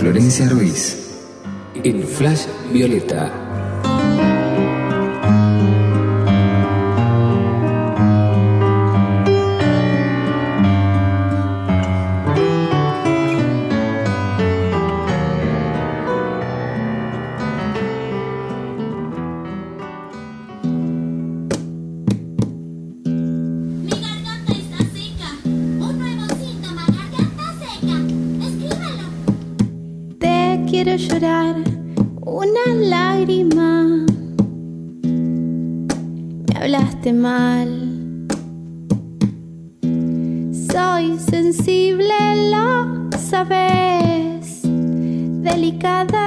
Florencia Ruiz en Flash Violeta. vez delicada.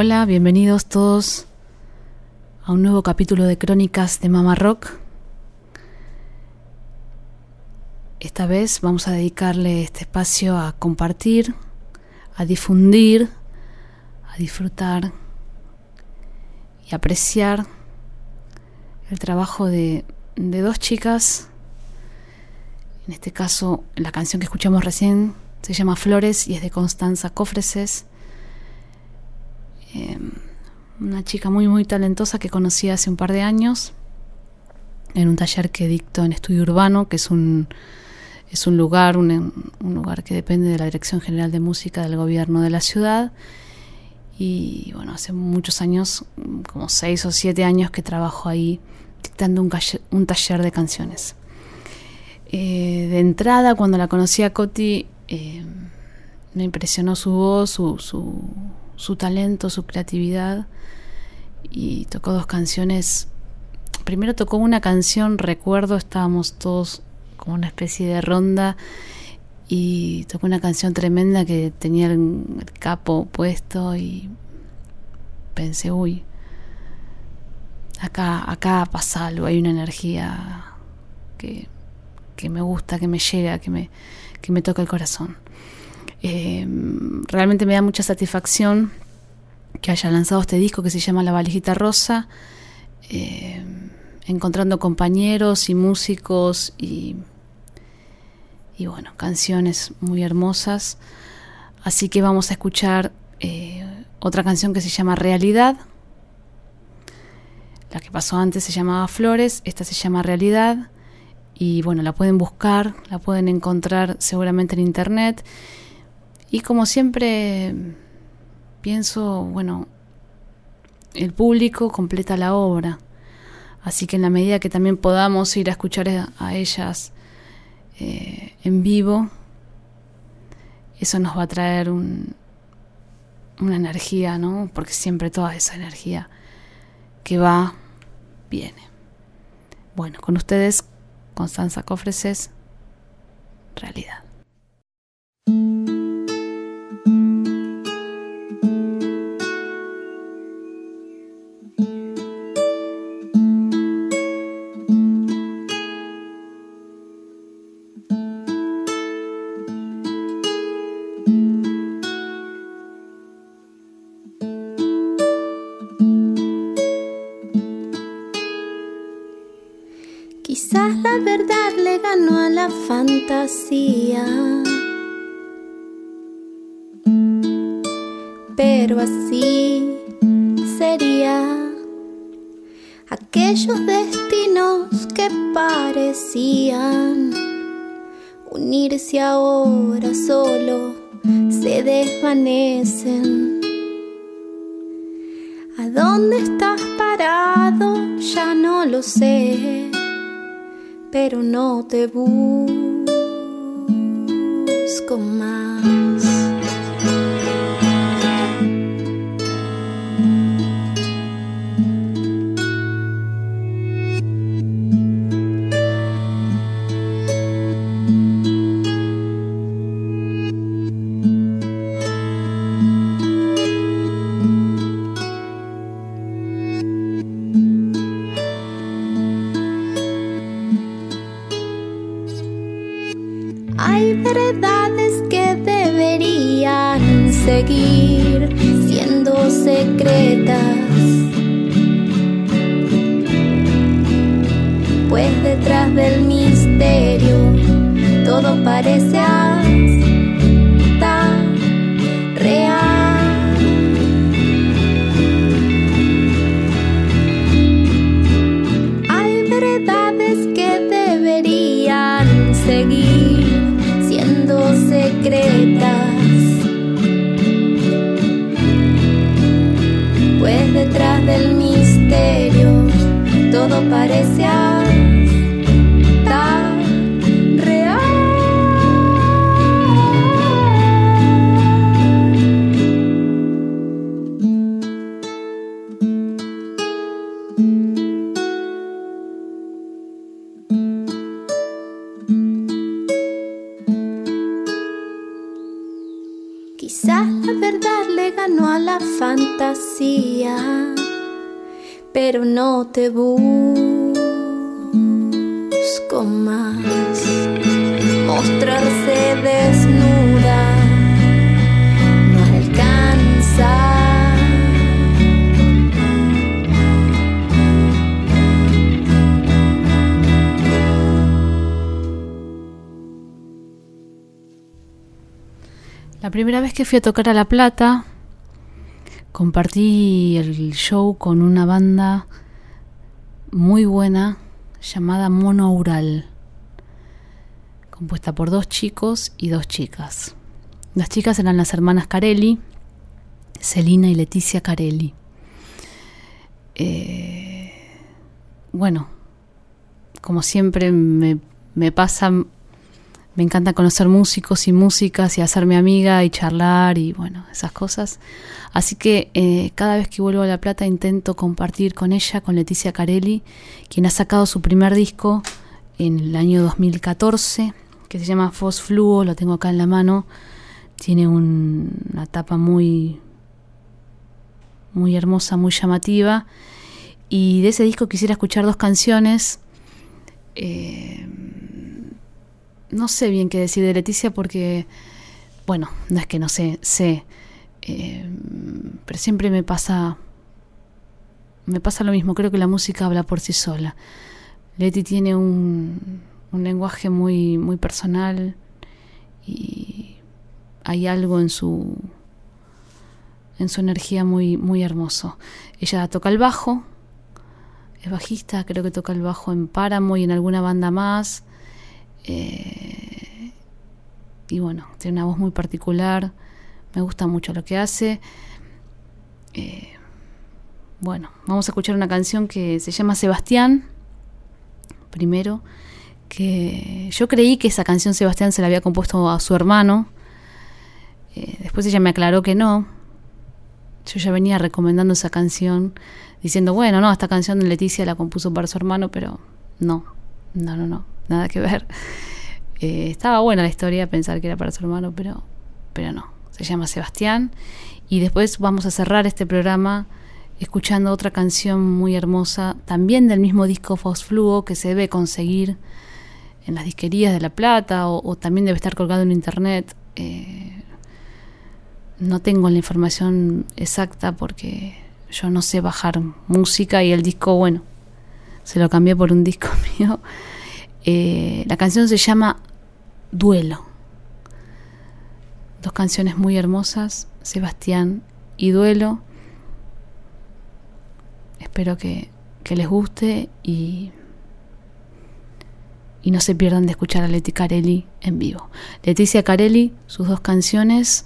Hola, bienvenidos todos a un nuevo capítulo de Crónicas de Mama Rock. Esta vez vamos a dedicarle este espacio a compartir, a difundir, a disfrutar y apreciar el trabajo de, dos chicas. En este caso, la canción que escuchamos recién se llama Flores y es de Constanza Cofreses Em, una chica muy muy talentosa que conocí hace un par de años en un taller que dicto en estudio urbano, que es un, es un lugar, un, lugar que depende de la Dirección General de Música del Gobierno de la ciudad. Y bueno, hace muchos años, como seis o siete años que trabajo ahí dictando un, un taller de canciones. Eh, de entrada, cuando la conocí a Coti, eh, me impresionó su voz, su talento, su creatividad y tocó dos canciones. Primero tocó una canción, recuerdo, estábamos todos como una especie de ronda y tocó una canción tremenda que tenía el, capo puesto y pensé, uy, acá, acá pasa algo, hay una energía que, que me gusta, que me llega, que me, que me toca el corazón. Eh, realmente me da mucha satisfacción que haya lanzado este disco que se llama La Valijita Rosa, eh, encontrando compañeros y músicos y, y, bueno, canciones muy hermosas. Así que vamos a escuchar eh, otra canción que se llama Realidad. La que pasó antes se llamaba Flores, esta se llama Realidad Y bueno, la pueden buscar, la pueden encontrar seguramente en internet. Y como siempre pienso, bueno, el público completa la obra. Así que en la medida que también podamos ir a escuchar a ellas eh, en vivo, eso nos va a traer un, una energía, ¿no? Porque siempre toda esa energía que va, viene. Bueno, con ustedes, Constanza Cofreses, realidad. Pero así sería aquellos destinos que parecían unirse ahora solo se desvanecen. ¿A dónde estás parado? Ya no lo sé, pero no te busco más. Hay verdades que deberían seguir siendo secretas. Pues detrás del misterio todo parece así. Pero no te busco más. Mostrarse desnuda no alcanza. La primera vez que fui a tocar a La Plata, compartí el show con una banda muy buena llamada Mono compuesta por dos chicos y dos chicas. Las chicas eran las hermanas Carelli, Celina y Leticia Carelli. Eh, bueno, como siempre me, me pasa, me encanta conocer músicos y músicas y hacerme amiga y charlar y bueno, esas cosas. Así que eh, cada vez que vuelvo a La Plata intento compartir con ella, con Leticia Carelli, quien ha sacado su primer disco en el año 2014, que se llama Fos Fluo, lo tengo acá en la mano. Tiene una tapa muy, muy hermosa, muy llamativa. Y de ese disco quisiera escuchar dos canciones. Eh, no sé bien qué decir de Leticia porque, bueno, no es que no sé, sé, eh, pero siempre me pasa, me pasa lo mismo, creo que la música habla por sí sola. Leti tiene un, un lenguaje muy, muy personal y hay algo en su en su energía muy, muy hermoso. Ella toca el bajo, es bajista, creo que toca el bajo en Páramo y en alguna banda más. Eh, y bueno, tiene una voz muy particular, me gusta mucho lo que hace. Eh, bueno, vamos a escuchar una canción que se llama Sebastián, primero, que yo creí que esa canción Sebastián se la había compuesto a su hermano, eh, después ella me aclaró que no, yo ya venía recomendando esa canción, diciendo, bueno, no, esta canción de Leticia la compuso para su hermano, pero no, no, no, no, nada que ver. Eh, estaba buena la historia, pensar que era para su hermano, pero, pero no. Se llama Sebastián. Y después vamos a cerrar este programa escuchando otra canción muy hermosa, también del mismo disco Fosfluo, que se debe conseguir en las disquerías de La Plata o, también debe estar colgado en internet. Eh, no tengo la información exacta porque yo no sé bajar música y el disco, bueno, se lo cambié por un disco mío. Eh, la canción se llama Duelo. Dos canciones muy hermosas, Sebastián y Duelo. Espero que, les guste y, y no se pierdan de escuchar a Leti Carelli en vivo. Leticia Carelli, sus dos canciones.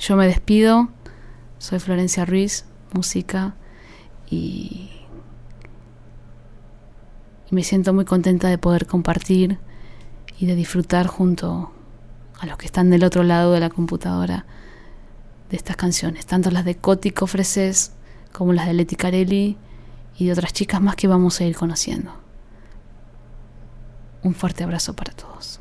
Yo me despido. Soy Florencia Ruiz música y, me siento muy contenta de poder compartir y de disfrutar junto a los que están del otro lado de la computadora de estas canciones, tanto las de Coti Cofreses como las de Leti Carelli y de otras chicas más que vamos a ir conociendo. Un fuerte abrazo para todos.